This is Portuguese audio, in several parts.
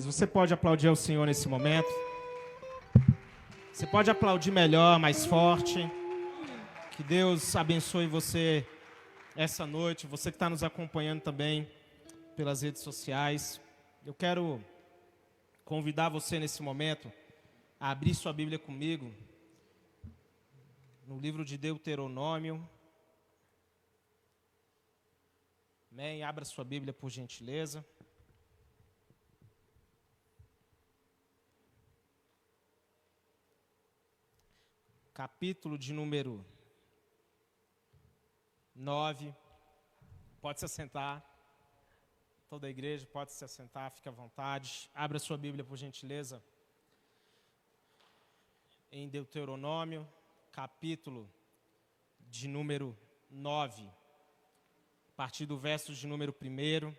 Você pode aplaudir ao Senhor nesse momento. Você pode aplaudir melhor, mais forte. Que Deus abençoe você essa noite. Você que está nos acompanhando também pelas redes sociais. Eu quero convidar você nesse momento a abrir sua Bíblia comigo no livro de Deuteronômio. Amém. Abra sua Bíblia por gentileza. Capítulo de número 9. Pode se assentar. Toda a igreja pode se assentar, fique à vontade. Abra sua Bíblia, por gentileza. Em Deuteronômio, capítulo de número 9. A partir do verso de número 1.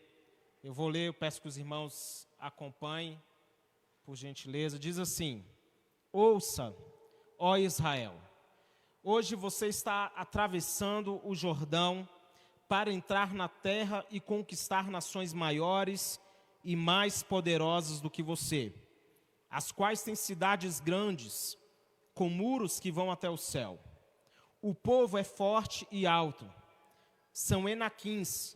Eu vou ler, eu peço que os irmãos acompanhem, por gentileza. Diz assim: Ouça ó Israel, hoje você está atravessando o Jordão para entrar na terra e conquistar nações maiores e mais poderosas do que você, as quais têm cidades grandes, com muros que vão até o céu. O povo é forte e alto, são enaquins.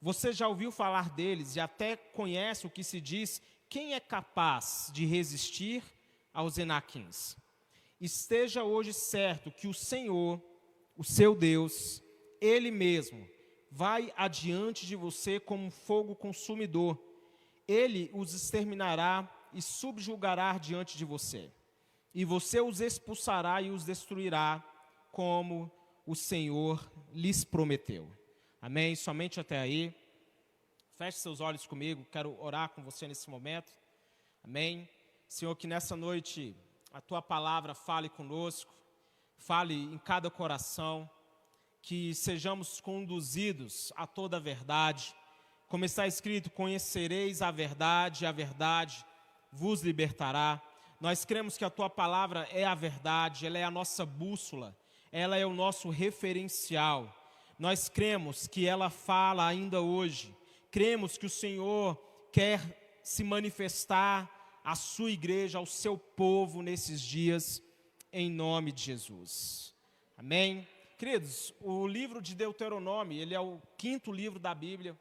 Você já ouviu falar deles e até conhece o que se diz: quem é capaz de resistir aos enaquins? Esteja hoje certo que o Senhor, o seu Deus, Ele mesmo, vai adiante de você como fogo consumidor. Ele os exterminará e subjugará diante de você. E você os expulsará e os destruirá, como o Senhor lhes prometeu. Amém? Somente até aí. Feche seus olhos comigo, quero orar com você nesse momento. Amém? Senhor, que nessa noite a tua palavra fale conosco, fale em cada coração, que sejamos conduzidos a toda a verdade. Como está escrito: Conhecereis a verdade, a verdade vos libertará. Nós cremos que a tua palavra é a verdade, ela é a nossa bússola, ela é o nosso referencial. Nós cremos que ela fala ainda hoje. Cremos que o Senhor quer se manifestar a sua igreja, ao seu povo nesses dias, em nome de Jesus. Amém? Queridos, o livro de Deuteronômio, ele é o quinto livro da Bíblia,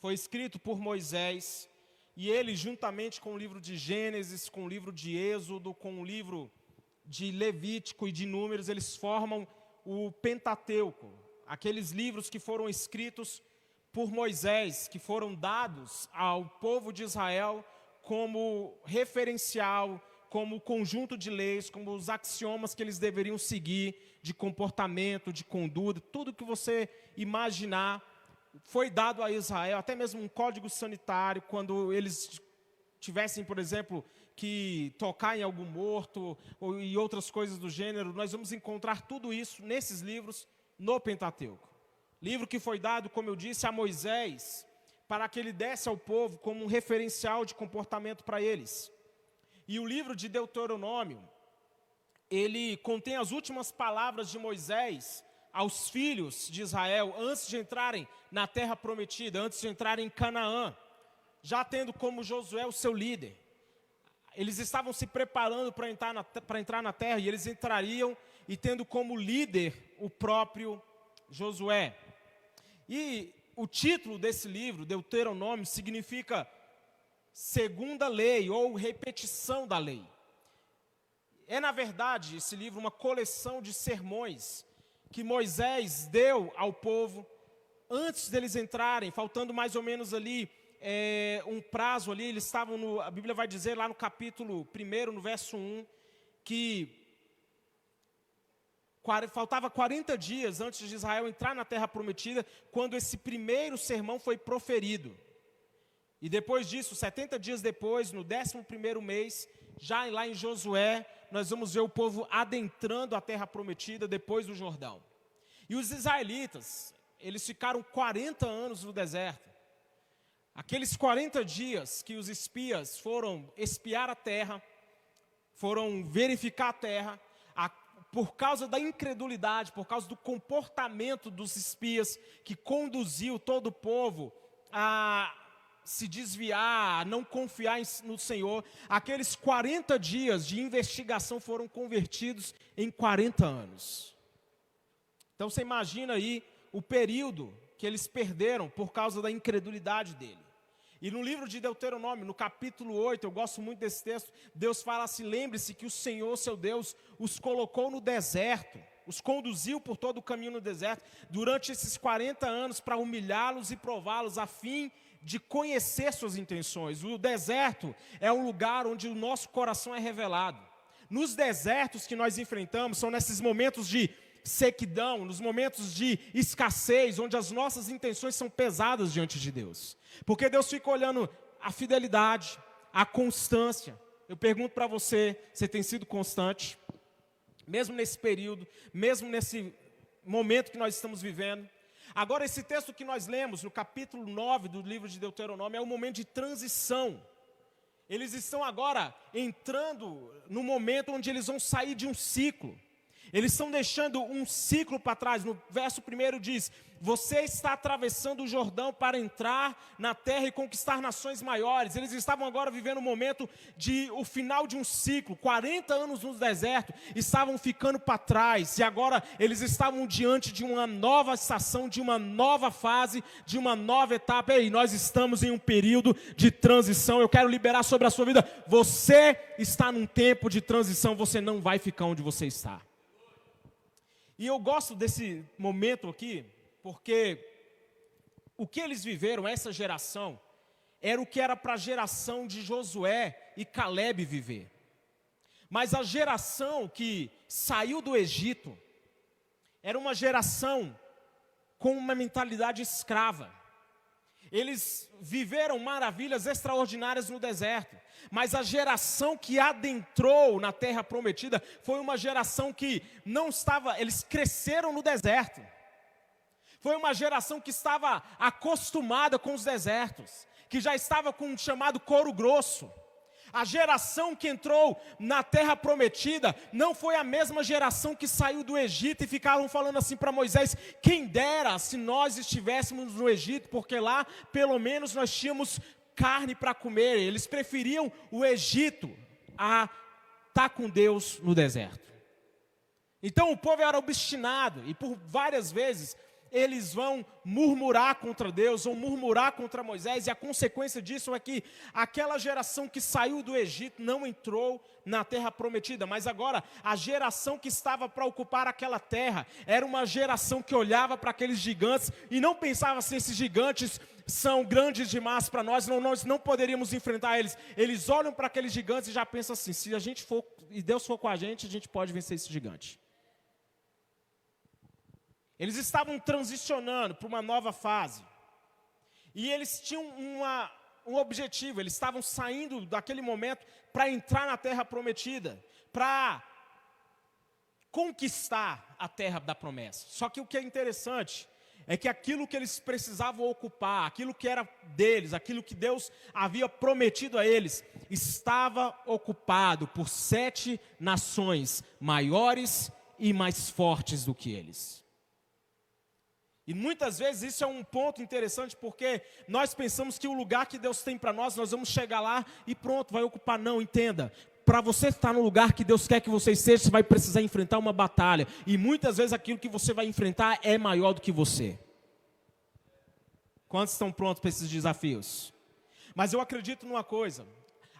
foi escrito por Moisés, e ele, juntamente com o livro de Gênesis, com o livro de Êxodo, com o livro de Levítico e de Números, eles formam o Pentateuco, aqueles livros que foram escritos por Moisés, que foram dados ao povo de Israel como referencial, como conjunto de leis, como os axiomas que eles deveriam seguir de comportamento, de conduta, tudo que você imaginar foi dado a Israel, até mesmo um código sanitário, quando eles tivessem, por exemplo, que tocar em algum morto ou, e outras coisas do gênero, nós vamos encontrar tudo isso nesses livros no Pentateuco. Livro que foi dado, como eu disse, a Moisés, para que ele desse ao povo como um referencial de comportamento para eles. E o livro de Deuteronômio, ele contém as últimas palavras de Moisés aos filhos de Israel antes de entrarem na terra prometida, antes de entrarem em Canaã, já tendo como Josué o seu líder. Eles estavam se preparando para entrar, na, para entrar na terra e eles entrariam e tendo como líder o próprio Josué. E o título desse livro, Deuteronômio, significa segunda lei ou repetição da lei. É, na verdade, esse livro uma coleção de sermões que Moisés deu ao povo antes deles entrarem, faltando mais ou menos ali é, um prazo ali, eles estavam no, a Bíblia vai dizer lá no capítulo 1, no verso 1, que Faltava 40 dias antes de Israel entrar na terra prometida, quando esse primeiro sermão foi proferido. E depois disso, 70 dias depois, no 11 mês, já lá em Josué, nós vamos ver o povo adentrando a terra prometida depois do Jordão. E os israelitas, eles ficaram 40 anos no deserto. Aqueles 40 dias que os espias foram espiar a terra, foram verificar a terra, por causa da incredulidade, por causa do comportamento dos espias que conduziu todo o povo a se desviar, a não confiar no Senhor, aqueles 40 dias de investigação foram convertidos em 40 anos. Então você imagina aí o período que eles perderam por causa da incredulidade dele. E no livro de Deuteronômio, no capítulo 8, eu gosto muito desse texto, Deus fala assim: lembre-se que o Senhor, seu Deus, os colocou no deserto, os conduziu por todo o caminho no deserto, durante esses 40 anos, para humilhá-los e prová-los, a fim de conhecer suas intenções. O deserto é um lugar onde o nosso coração é revelado. Nos desertos que nós enfrentamos, são nesses momentos de sequidão, nos momentos de escassez, onde as nossas intenções são pesadas diante de Deus. Porque Deus fica olhando a fidelidade, a constância. Eu pergunto para você, você tem sido constante? Mesmo nesse período, mesmo nesse momento que nós estamos vivendo? Agora, esse texto que nós lemos, no capítulo 9 do livro de Deuteronômio, é um momento de transição. Eles estão agora entrando no momento onde eles vão sair de um ciclo. Eles estão deixando um ciclo para trás. No verso primeiro diz: Você está atravessando o Jordão para entrar na terra e conquistar nações maiores. Eles estavam agora vivendo um momento de o final de um ciclo. 40 anos no deserto, estavam ficando para trás. E agora eles estavam diante de uma nova estação, de uma nova fase, de uma nova etapa. E nós estamos em um período de transição. Eu quero liberar sobre a sua vida. Você está num tempo de transição, você não vai ficar onde você está. E eu gosto desse momento aqui, porque o que eles viveram, essa geração, era o que era para a geração de Josué e Caleb viver. Mas a geração que saiu do Egito era uma geração com uma mentalidade escrava. Eles viveram maravilhas extraordinárias no deserto, mas a geração que adentrou na terra prometida foi uma geração que não estava, eles cresceram no deserto. Foi uma geração que estava acostumada com os desertos, que já estava com o chamado couro grosso. A geração que entrou na terra prometida não foi a mesma geração que saiu do Egito e ficaram falando assim para Moisés: quem dera se nós estivéssemos no Egito, porque lá pelo menos nós tínhamos carne para comer. Eles preferiam o Egito a estar tá com Deus no deserto. Então o povo era obstinado e por várias vezes eles vão murmurar contra Deus, vão murmurar contra Moisés, e a consequência disso é que aquela geração que saiu do Egito não entrou na terra prometida, mas agora a geração que estava para ocupar aquela terra era uma geração que olhava para aqueles gigantes e não pensava se esses gigantes são grandes demais para nós, não, nós não poderíamos enfrentar eles. Eles olham para aqueles gigantes e já pensam assim: se a gente for e Deus for com a gente, a gente pode vencer esse gigante. Eles estavam transicionando para uma nova fase. E eles tinham uma, um objetivo, eles estavam saindo daquele momento para entrar na terra prometida, para conquistar a terra da promessa. Só que o que é interessante é que aquilo que eles precisavam ocupar, aquilo que era deles, aquilo que Deus havia prometido a eles, estava ocupado por sete nações maiores e mais fortes do que eles. E muitas vezes isso é um ponto interessante porque nós pensamos que o lugar que Deus tem para nós, nós vamos chegar lá e pronto, vai ocupar. Não, entenda. Para você estar no lugar que Deus quer que você esteja, você vai precisar enfrentar uma batalha. E muitas vezes aquilo que você vai enfrentar é maior do que você. Quantos estão prontos para esses desafios? Mas eu acredito numa coisa: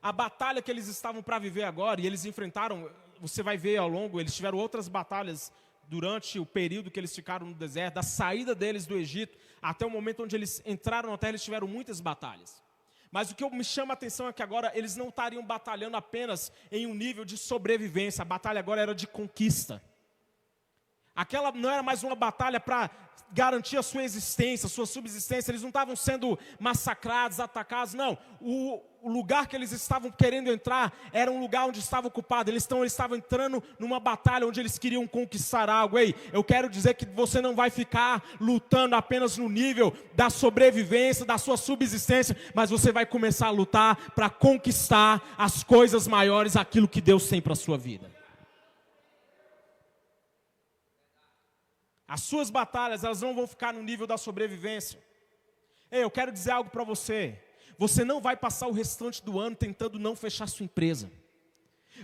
a batalha que eles estavam para viver agora, e eles enfrentaram, você vai ver ao longo, eles tiveram outras batalhas durante o período que eles ficaram no deserto, da saída deles do Egito até o momento onde eles entraram na terra, eles tiveram muitas batalhas. Mas o que me chama a atenção é que agora eles não estariam batalhando apenas em um nível de sobrevivência, a batalha agora era de conquista. Aquela não era mais uma batalha para garantir a sua existência, a sua subsistência, eles não estavam sendo massacrados, atacados, não. O, o, lugar que eles estavam querendo entrar era um lugar onde estava ocupado, eles, estão, eles estavam entrando numa batalha onde eles queriam conquistar algo. Ei, eu quero dizer que você não vai ficar lutando apenas no nível da sobrevivência, da sua subsistência, mas você vai começar a lutar para conquistar as coisas maiores, aquilo que Deus tem para a sua vida. As suas batalhas, elas não vão ficar no nível da sobrevivência. Ei, eu quero dizer algo para você. você não vai passar o restante do ano tentando não fechar sua empresa.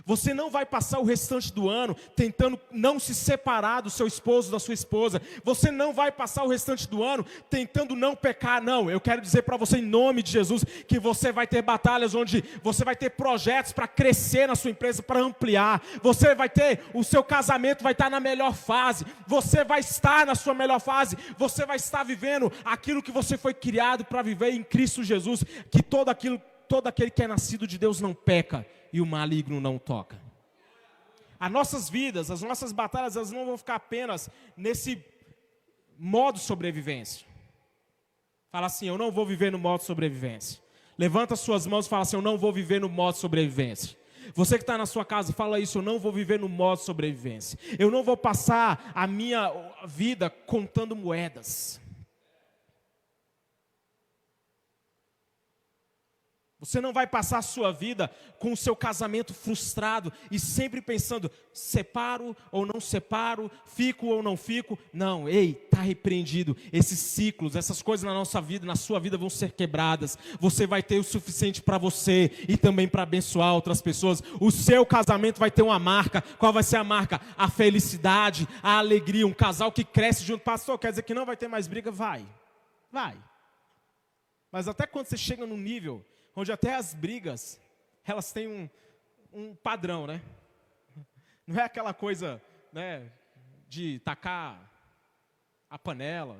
Você não vai passar o restante do ano tentando não se separar do seu esposo, da sua esposa. Você não vai passar o restante do ano tentando não pecar. Não, eu quero dizer para você, em nome de Jesus, que você vai ter batalhas onde você vai ter projetos para crescer na sua empresa, para ampliar. Você vai ter, o seu casamento vai estar na melhor fase. Você vai estar na sua melhor fase. Você vai estar vivendo aquilo que você foi criado para viver em Cristo Jesus. Que todo aquilo, todo aquele que é nascido de Deus não peca e o maligno não toca. As nossas vidas, as nossas batalhas, elas não vão ficar apenas nesse modo sobrevivência. Fala assim, eu não vou viver no modo sobrevivência. Levanta suas mãos e fala assim, eu não vou viver no modo sobrevivência. Você que está na sua casa, fala isso, eu não vou viver no modo sobrevivência. Eu não vou passar a minha vida contando moedas. Você não vai passar a sua vida com o seu casamento frustrado e sempre pensando, separo ou não separo, fico ou não fico. Não, ei, está repreendido. Esses ciclos, essas coisas na nossa vida, na sua vida vão ser quebradas. Você vai ter o suficiente para você e também para abençoar outras pessoas. O seu casamento vai ter uma marca. Qual vai ser a marca? A felicidade, a alegria. Um casal que cresce junto. Pastor, quer dizer que não vai ter mais briga? Vai, vai. Mas até quando você chega no nível onde até as brigas, elas têm um, um padrão, né? Não é aquela coisa, né, de tacar a panela,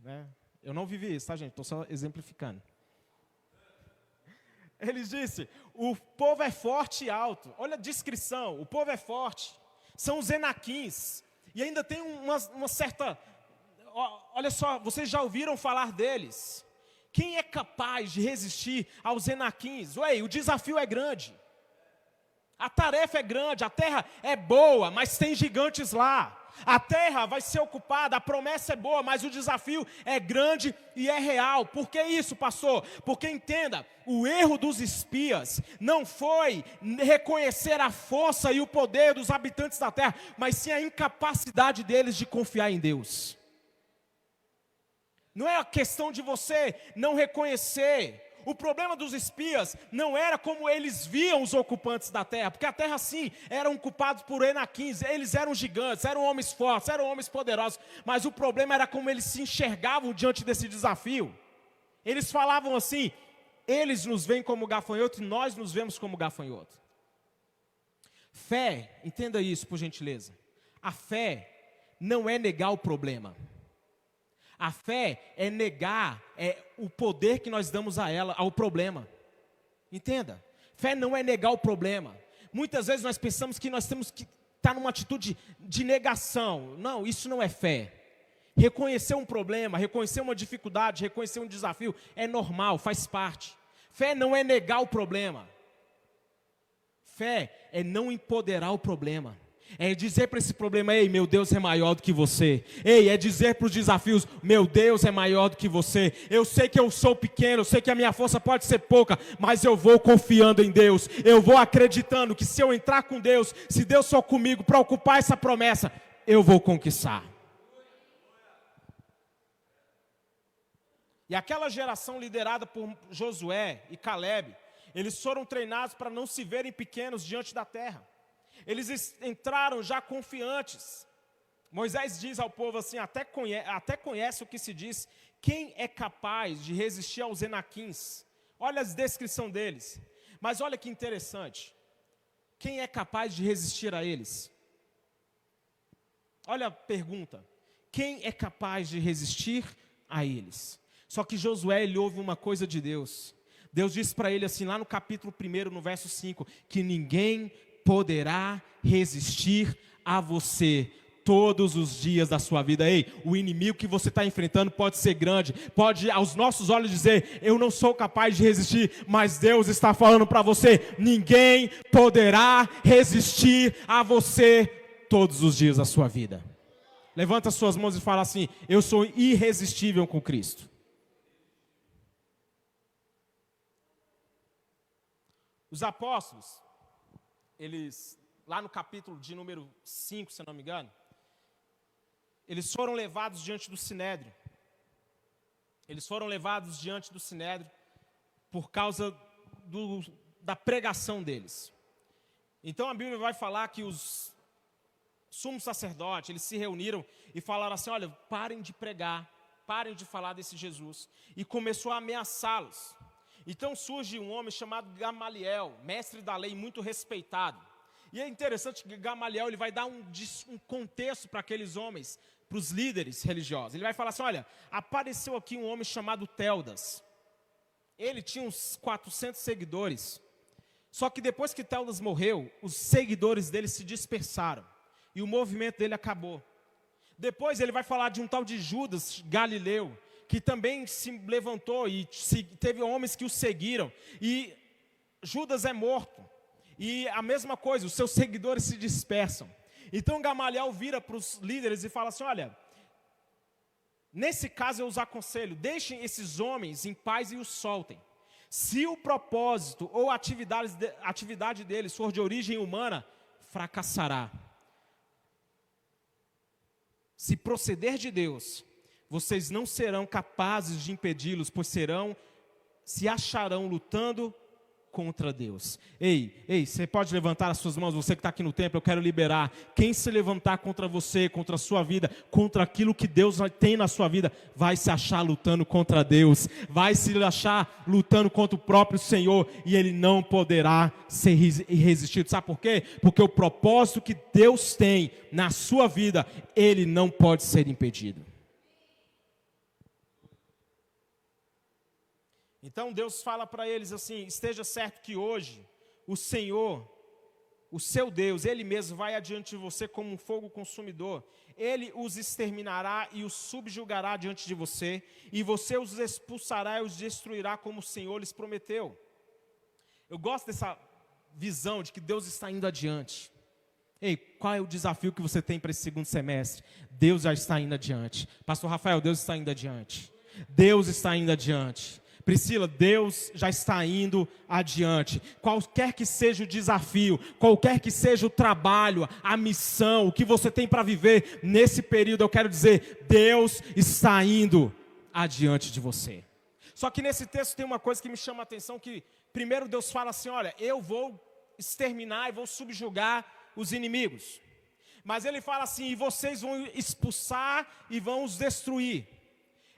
né? Eu não vivi isso, tá, gente? Estou só exemplificando. Ele disse: o povo é forte e alto. Olha a descrição: o povo é forte. São os enaquins. E ainda tem uma, uma certa. Olha só, vocês já ouviram falar deles. Quem é capaz de resistir aos enaquins? Ué, o desafio é grande. A tarefa é grande, a terra é boa, mas tem gigantes lá. A terra vai ser ocupada, a promessa é boa, mas o desafio é grande e é real. Por que isso, pastor? Porque entenda, o erro dos espias não foi reconhecer a força e o poder dos habitantes da terra, mas sim a incapacidade deles de confiar em Deus. Não é a questão de você não reconhecer. O problema dos espias não era como eles viam os ocupantes da terra, porque a terra sim eram ocupados por enaquins, eles eram gigantes, eram homens fortes, eram homens poderosos, mas o problema era como eles se enxergavam diante desse desafio. Eles falavam assim: eles nos veem como gafanhoto e nós nos vemos como gafanhoto. Fé, entenda isso por gentileza. A fé não é negar o problema. A fé é negar é, o poder que nós damos a ela, ao problema. Entenda? Fé não é negar o problema. Muitas vezes nós pensamos que nós temos que estar numa atitude de negação. Não, isso não é fé. Reconhecer um problema, reconhecer uma dificuldade, reconhecer um desafio é normal, faz parte. Fé não é negar o problema. Fé é não empoderar o problema. É dizer para esse problema, ei, meu Deus é maior do que você. Ei, é dizer para os desafios, meu Deus é maior do que você. Eu sei que eu sou pequeno, eu sei que a minha força pode ser pouca, mas eu vou confiando em Deus. Eu vou acreditando que se eu entrar com Deus, se Deus for comigo para ocupar essa promessa, eu vou conquistar. E aquela geração liderada por Josué e Caleb, eles foram treinados para não se verem pequenos diante da terra. Eles entraram já confiantes. Moisés diz ao povo assim: até conhece, até conhece o que se diz, quem é capaz de resistir aos enaquins? Olha a descrição deles. Mas olha que interessante. Quem é capaz de resistir a eles? Olha a pergunta. Quem é capaz de resistir a eles? Só que Josué, ele ouve uma coisa de Deus. Deus disse para ele assim, lá no capítulo 1, no verso 5, que ninguém poderá resistir a você todos os dias da sua vida. Ei, o inimigo que você está enfrentando pode ser grande, pode aos nossos olhos dizer: Eu não sou capaz de resistir, mas Deus está falando para você: ninguém poderá resistir a você todos os dias da sua vida. Levanta suas mãos e fala assim: Eu sou irresistível com Cristo. Os apóstolos, eles, lá no capítulo de número 5, se não me engano, eles foram levados diante do Sinédrio. Eles foram levados diante do Sinédrio por causa do, da pregação deles. Então a Bíblia vai falar que os sumos sacerdotes, eles se reuniram e falaram assim: olha, parem de pregar, parem de falar desse Jesus. E começou a ameaçá-los. Então surge um homem chamado Gamaliel, mestre da lei, muito respeitado. E é interessante que Gamaliel ele vai dar um, um contexto para aqueles homens, para os líderes religiosos. Ele vai falar assim: olha, apareceu aqui um homem chamado Teldas. Ele tinha uns 400 seguidores. Só que depois que Teldas morreu, os seguidores dele se dispersaram. E o movimento dele acabou. Depois ele vai falar de um tal de Judas Galileu, que também se levantou e teve homens que o seguiram. E Judas é morto. E a mesma coisa, os seus seguidores se dispersam. Então Gamaliel vira para os líderes e fala assim: olha, nesse caso eu os aconselho, deixem esses homens em paz e os soltem. Se o propósito ou atividade, atividade deles for de origem humana, fracassará. Se proceder de Deus, vocês não serão capazes de impedi-los, pois serão, se acharão lutando contra Deus. Ei, ei, você pode levantar as suas mãos, você que está aqui no templo, eu quero liberar. Quem se levantar contra você, contra a sua vida, contra aquilo que Deus tem na sua vida, vai se achar lutando contra Deus, vai se achar lutando contra o próprio Senhor, e ele não poderá ser resistido. Sabe por quê? Porque o propósito que Deus tem na sua vida, ele não pode ser impedido. Então Deus fala para eles assim: esteja certo que hoje o Senhor, o seu Deus, Ele mesmo vai adiante de você como um fogo consumidor. Ele os exterminará e os subjugará diante de você, e você os expulsará e os destruirá como o Senhor lhes prometeu. Eu gosto dessa visão de que Deus está indo adiante. Ei, qual é o desafio que você tem para esse segundo semestre? Deus já está indo adiante. Pastor Rafael, Deus está indo adiante. Deus está indo adiante. Priscila, Deus já está indo adiante. Qualquer que seja o desafio, qualquer que seja o trabalho, a missão, o que você tem para viver nesse período, eu quero dizer, Deus está indo adiante de você. Só que nesse texto tem uma coisa que me chama a atenção que primeiro Deus fala assim, olha, eu vou exterminar e vou subjugar os inimigos. Mas ele fala assim, e vocês vão expulsar e vão os destruir.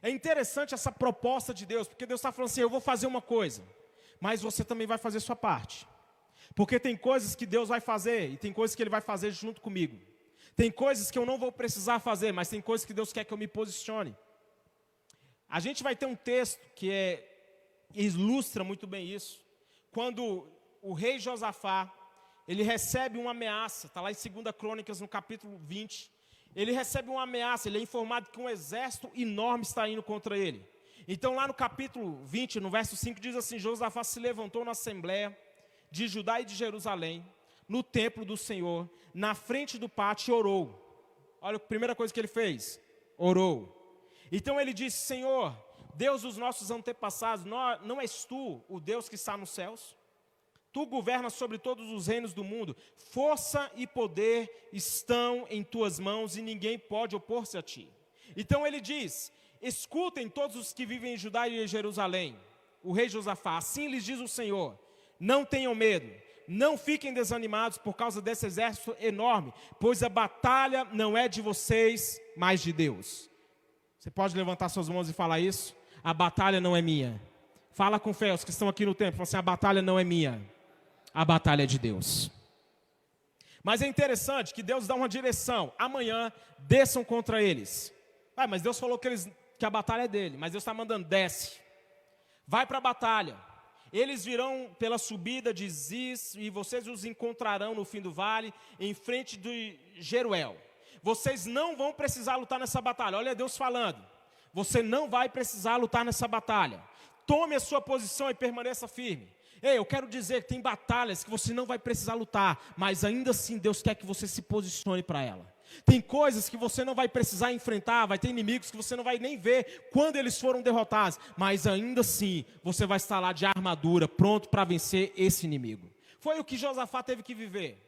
É interessante essa proposta de Deus, porque Deus está falando assim: eu vou fazer uma coisa, mas você também vai fazer sua parte. Porque tem coisas que Deus vai fazer e tem coisas que Ele vai fazer junto comigo. Tem coisas que eu não vou precisar fazer, mas tem coisas que Deus quer que eu me posicione. A gente vai ter um texto que é, ilustra muito bem isso. Quando o rei Josafá, ele recebe uma ameaça, está lá em 2 Crônicas, no capítulo 20 ele recebe uma ameaça, ele é informado que um exército enorme está indo contra ele. Então, lá no capítulo 20, no verso 5, diz assim: Josafá se levantou na assembleia de Judá e de Jerusalém, no templo do Senhor, na frente do pátio, e orou. Olha a primeira coisa que ele fez: orou. Então ele disse: Senhor, Deus dos nossos antepassados, não és tu o Deus que está nos céus? Tu governas sobre todos os reinos do mundo. Força e poder estão em tuas mãos e ninguém pode opor-se a ti. Então ele diz: Escutem todos os que vivem em Judá e em Jerusalém. O rei Josafá, assim lhes diz o Senhor: Não tenham medo, não fiquem desanimados por causa desse exército enorme, pois a batalha não é de vocês, mas de Deus. Você pode levantar suas mãos e falar isso? A batalha não é minha. Fala com fé, os que estão aqui no templo, fala assim: a batalha não é minha a batalha de Deus. Mas é interessante que Deus dá uma direção. Amanhã desçam contra eles. Ah, mas Deus falou que, eles, que a batalha é dele. Mas Deus está mandando, desce. Vai para a batalha. Eles virão pela subida de Ziz e vocês os encontrarão no fim do vale, em frente de Jeruel. Vocês não vão precisar lutar nessa batalha. Olha Deus falando. Você não vai precisar lutar nessa batalha. Tome a sua posição e permaneça firme. Ei, eu quero dizer que tem batalhas que você não vai precisar lutar, mas ainda assim Deus quer que você se posicione para ela. Tem coisas que você não vai precisar enfrentar, vai ter inimigos que você não vai nem ver quando eles foram derrotados, mas ainda assim você vai estar lá de armadura, pronto para vencer esse inimigo. Foi o que Josafá teve que viver.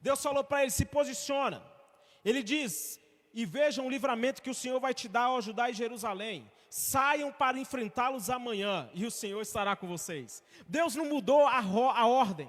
Deus falou para ele: se posiciona. Ele diz: e vejam o livramento que o Senhor vai te dar ao Judá e Jerusalém. Saiam para enfrentá-los amanhã, e o Senhor estará com vocês. Deus não mudou a, a ordem.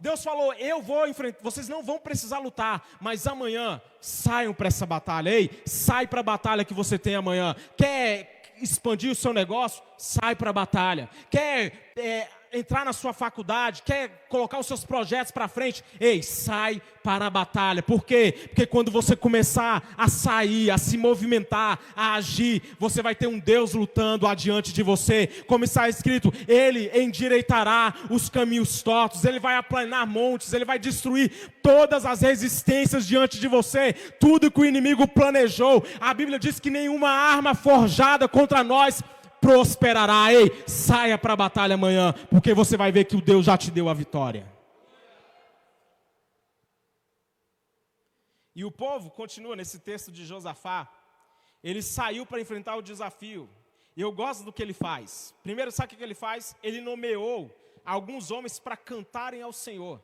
Deus falou: Eu vou enfrentar, vocês não vão precisar lutar, mas amanhã saiam para essa batalha. Ei, sai para a batalha que você tem amanhã. Quer expandir o seu negócio? Sai para a batalha. Quer. É, entrar na sua faculdade, quer colocar os seus projetos para frente, ei, sai para a batalha. Por quê? Porque quando você começar a sair, a se movimentar, a agir, você vai ter um Deus lutando adiante de você. Como está escrito, ele endireitará os caminhos tortos, ele vai aplanar montes, ele vai destruir todas as resistências diante de você, tudo que o inimigo planejou. A Bíblia diz que nenhuma arma forjada contra nós prosperará. Ei, saia para a batalha amanhã, porque você vai ver que o Deus já te deu a vitória. E o povo continua nesse texto de Josafá. Ele saiu para enfrentar o desafio. E eu gosto do que ele faz. Primeiro, sabe o que ele faz? Ele nomeou alguns homens para cantarem ao Senhor.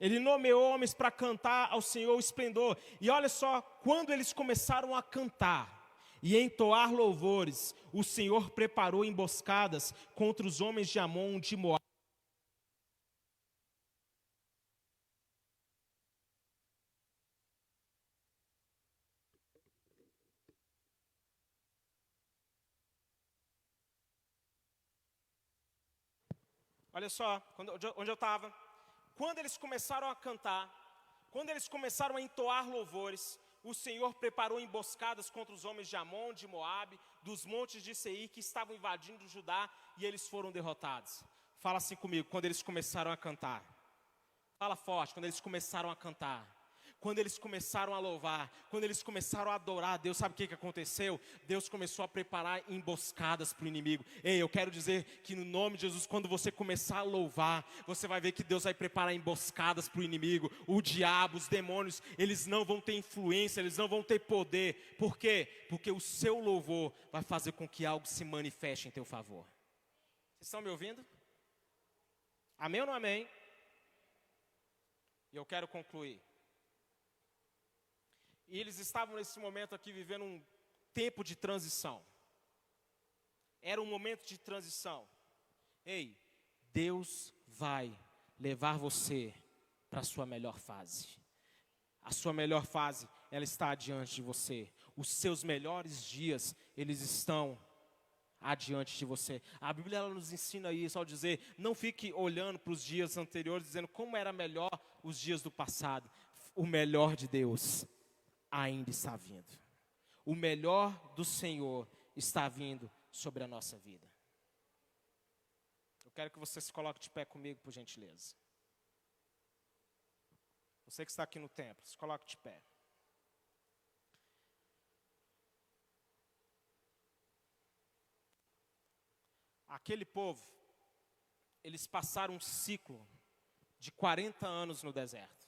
Ele nomeou homens para cantar ao Senhor o esplendor. E olha só, quando eles começaram a cantar, e entoar louvores, o Senhor preparou emboscadas contra os homens de Amon de Moab. Olha só, quando, onde eu estava. Quando eles começaram a cantar, quando eles começaram a entoar louvores, o Senhor preparou emboscadas contra os homens de Amon, de Moabe, dos montes de Seir que estavam invadindo Judá e eles foram derrotados. Fala assim comigo, quando eles começaram a cantar. Fala forte, quando eles começaram a cantar quando eles começaram a louvar, quando eles começaram a adorar Deus, sabe o que, que aconteceu? Deus começou a preparar emboscadas para o inimigo. Ei, eu quero dizer que no nome de Jesus, quando você começar a louvar, você vai ver que Deus vai preparar emboscadas para o inimigo. O diabo, os demônios, eles não vão ter influência, eles não vão ter poder. Por quê? Porque o seu louvor vai fazer com que algo se manifeste em teu favor. Vocês estão me ouvindo? Amém ou não amém? E eu quero concluir. E eles estavam nesse momento aqui vivendo um tempo de transição. Era um momento de transição. Ei, Deus vai levar você para a sua melhor fase. A sua melhor fase, ela está adiante de você. Os seus melhores dias, eles estão adiante de você. A Bíblia ela nos ensina isso ao dizer: não fique olhando para os dias anteriores dizendo como era melhor os dias do passado. O melhor de Deus ainda está vindo. O melhor do Senhor está vindo sobre a nossa vida. Eu quero que você se coloque de pé comigo, por gentileza. Você que está aqui no templo, se coloque de pé. Aquele povo, eles passaram um ciclo de 40 anos no deserto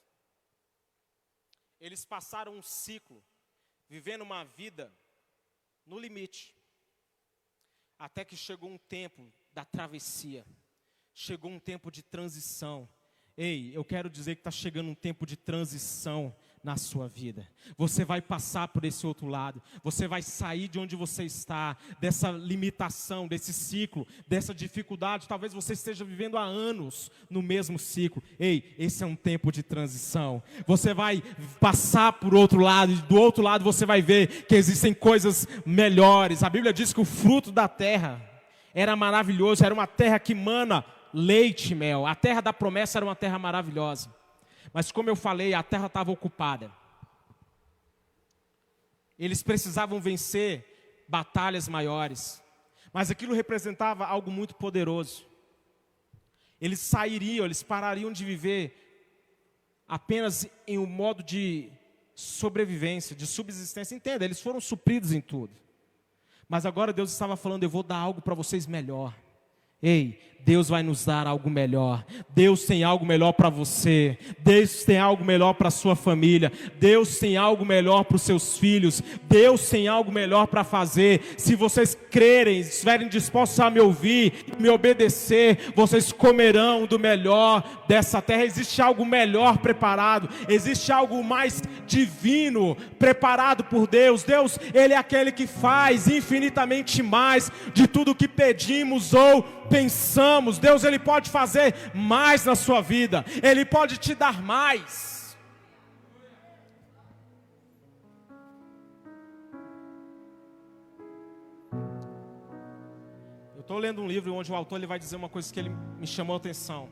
eles passaram um ciclo, vivendo uma vida no limite, até que chegou um tempo da travessia, chegou um tempo de transição. Ei, eu quero dizer que está chegando um tempo de transição na sua vida. Você vai passar por esse outro lado. Você vai sair de onde você está, dessa limitação, desse ciclo, dessa dificuldade. Talvez você esteja vivendo há anos no mesmo ciclo. Ei, esse é um tempo de transição. Você vai passar por outro lado, e do outro lado você vai ver que existem coisas melhores. A Bíblia diz que o fruto da terra era maravilhoso, era uma terra que mana leite e mel. A terra da promessa era uma terra maravilhosa. Mas como eu falei, a terra estava ocupada. Eles precisavam vencer batalhas maiores. Mas aquilo representava algo muito poderoso. Eles sairiam, eles parariam de viver apenas em um modo de sobrevivência, de subsistência. Entenda, eles foram supridos em tudo. Mas agora Deus estava falando: eu vou dar algo para vocês melhor. Ei, Deus vai nos dar algo melhor. Deus tem algo melhor para você. Deus tem algo melhor para sua família. Deus tem algo melhor para os seus filhos. Deus tem algo melhor para fazer. Se vocês crerem, estiverem dispostos a me ouvir, me obedecer, vocês comerão do melhor dessa terra. Existe algo melhor preparado. Existe algo mais divino, preparado por Deus. Deus, Ele é aquele que faz infinitamente mais de tudo que pedimos ou pensamos. Deus, Ele pode fazer mais na sua vida, Ele pode te dar mais. estou lendo um livro onde o autor ele vai dizer uma coisa que ele me chamou a atenção.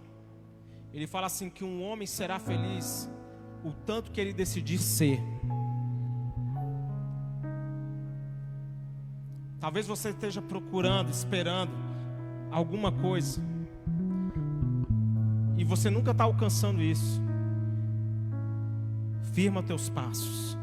Ele fala assim que um homem será feliz o tanto que ele decidir ser. Talvez você esteja procurando, esperando alguma coisa. E você nunca está alcançando isso. Firma teus passos.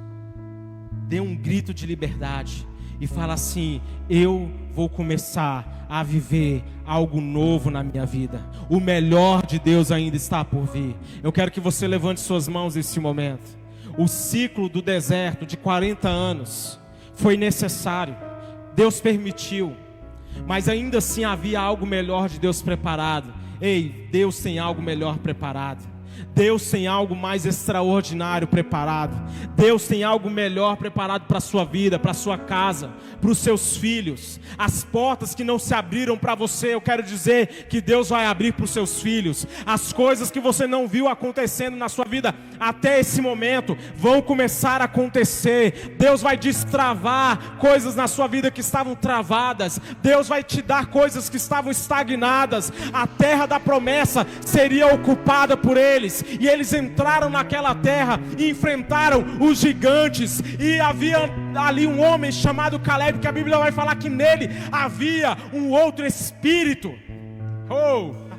Dê um grito de liberdade e fala assim: Eu vou começar a viver algo novo na minha vida. O melhor de Deus ainda está por vir. Eu quero que você levante suas mãos nesse momento. O ciclo do deserto de 40 anos foi necessário. Deus permitiu. Mas ainda assim havia algo melhor de Deus preparado. Ei, Deus tem algo melhor preparado. Deus tem algo mais extraordinário preparado. Deus tem algo melhor preparado para a sua vida, para a sua casa, para os seus filhos. As portas que não se abriram para você, eu quero dizer que Deus vai abrir para os seus filhos. As coisas que você não viu acontecendo na sua vida até esse momento vão começar a acontecer. Deus vai destravar coisas na sua vida que estavam travadas. Deus vai te dar coisas que estavam estagnadas. A terra da promessa seria ocupada por eles e eles entraram naquela terra e enfrentaram os gigantes, e havia ali um homem chamado Caleb, que a Bíblia vai falar que nele havia um outro espírito. Oh!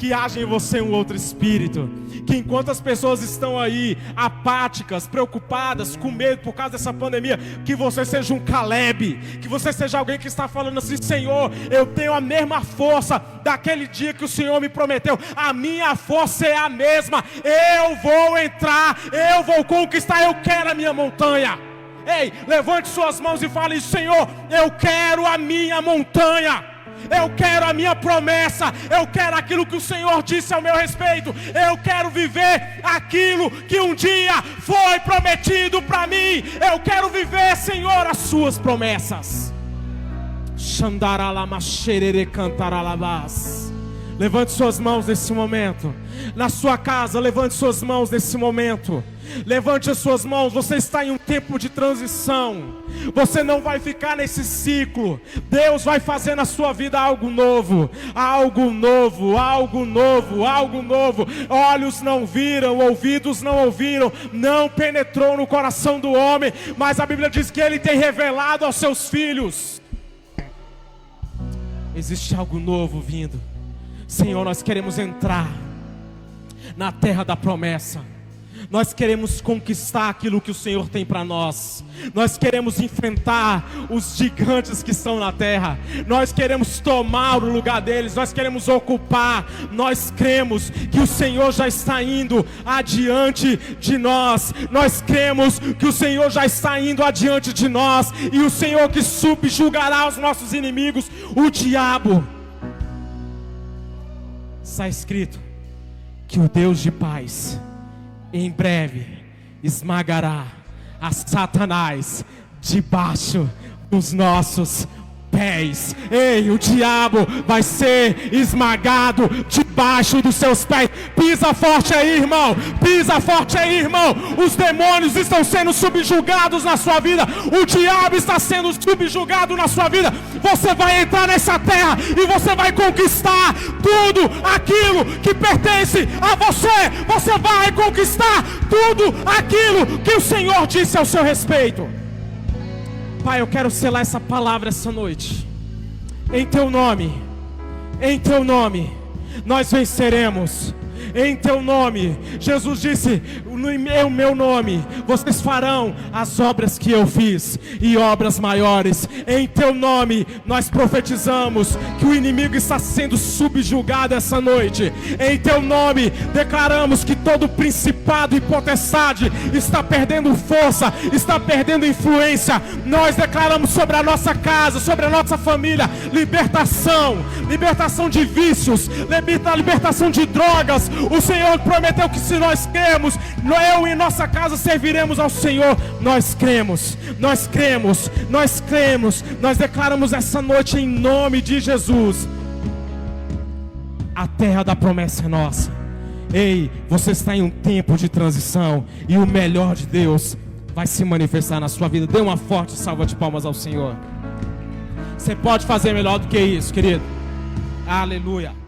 Que haja em você um outro espírito. Que enquanto as pessoas estão aí apáticas, preocupadas, com medo por causa dessa pandemia, que você seja um Caleb, que você seja alguém que está falando assim: Senhor, eu tenho a mesma força daquele dia que o Senhor me prometeu, a minha força é a mesma, eu vou entrar, eu vou conquistar, eu quero a minha montanha. Ei, levante suas mãos e fale: Senhor, eu quero a minha montanha eu quero a minha promessa, eu quero aquilo que o Senhor disse ao meu respeito, eu quero viver aquilo que um dia foi prometido para mim, eu quero viver, Senhor, as Suas promessas. Xandaralama xerere cantaralabás. Levante suas mãos nesse momento. Na sua casa, levante suas mãos nesse momento. Levante as suas mãos. Você está em um tempo de transição. Você não vai ficar nesse ciclo. Deus vai fazer na sua vida algo novo, algo novo, algo novo, algo novo. Olhos não viram, ouvidos não ouviram, não penetrou no coração do homem, mas a Bíblia diz que ele tem revelado aos seus filhos. Existe algo novo vindo. Senhor, nós queremos entrar na terra da promessa. Nós queremos conquistar aquilo que o Senhor tem para nós. Nós queremos enfrentar os gigantes que estão na terra. Nós queremos tomar o lugar deles. Nós queremos ocupar. Nós cremos que o Senhor já está indo adiante de nós. Nós cremos que o Senhor já está indo adiante de nós. E o Senhor que subjugará os nossos inimigos, o diabo está escrito que o Deus de paz em breve esmagará a Satanás debaixo dos nossos pés. Ei, o diabo vai ser esmagado debaixo dos seus pés. Pisa forte aí, irmão. Pisa forte aí, irmão. Os demônios estão sendo subjugados na sua vida. O diabo está sendo subjugado na sua vida. Você vai entrar nessa terra e você vai conquistar tudo aquilo que pertence a você. Você vai conquistar tudo aquilo que o Senhor disse ao seu respeito. Pai, eu quero selar essa palavra essa noite. Em teu nome, em teu nome, nós venceremos em teu nome. Jesus disse: No meu nome vocês farão as obras que eu fiz e obras maiores. Em teu nome nós profetizamos que o inimigo está sendo subjugado essa noite. Em teu nome declaramos que todo principado e potestade está perdendo força, está perdendo influência. Nós declaramos sobre a nossa casa, sobre a nossa família, libertação, libertação de vícios, libertação de drogas, O Senhor prometeu que se nós cremos, eu e nossa casa serviremos ao Senhor. Nós cremos, nós cremos, nós cremos. Nós declaramos essa noite em nome de Jesus. A terra da promessa é nossa. Ei, você está em um tempo de transição e o melhor de Deus vai se manifestar na sua vida. Dê uma forte salva de palmas ao Senhor. Você pode fazer melhor do que isso, querido. Aleluia.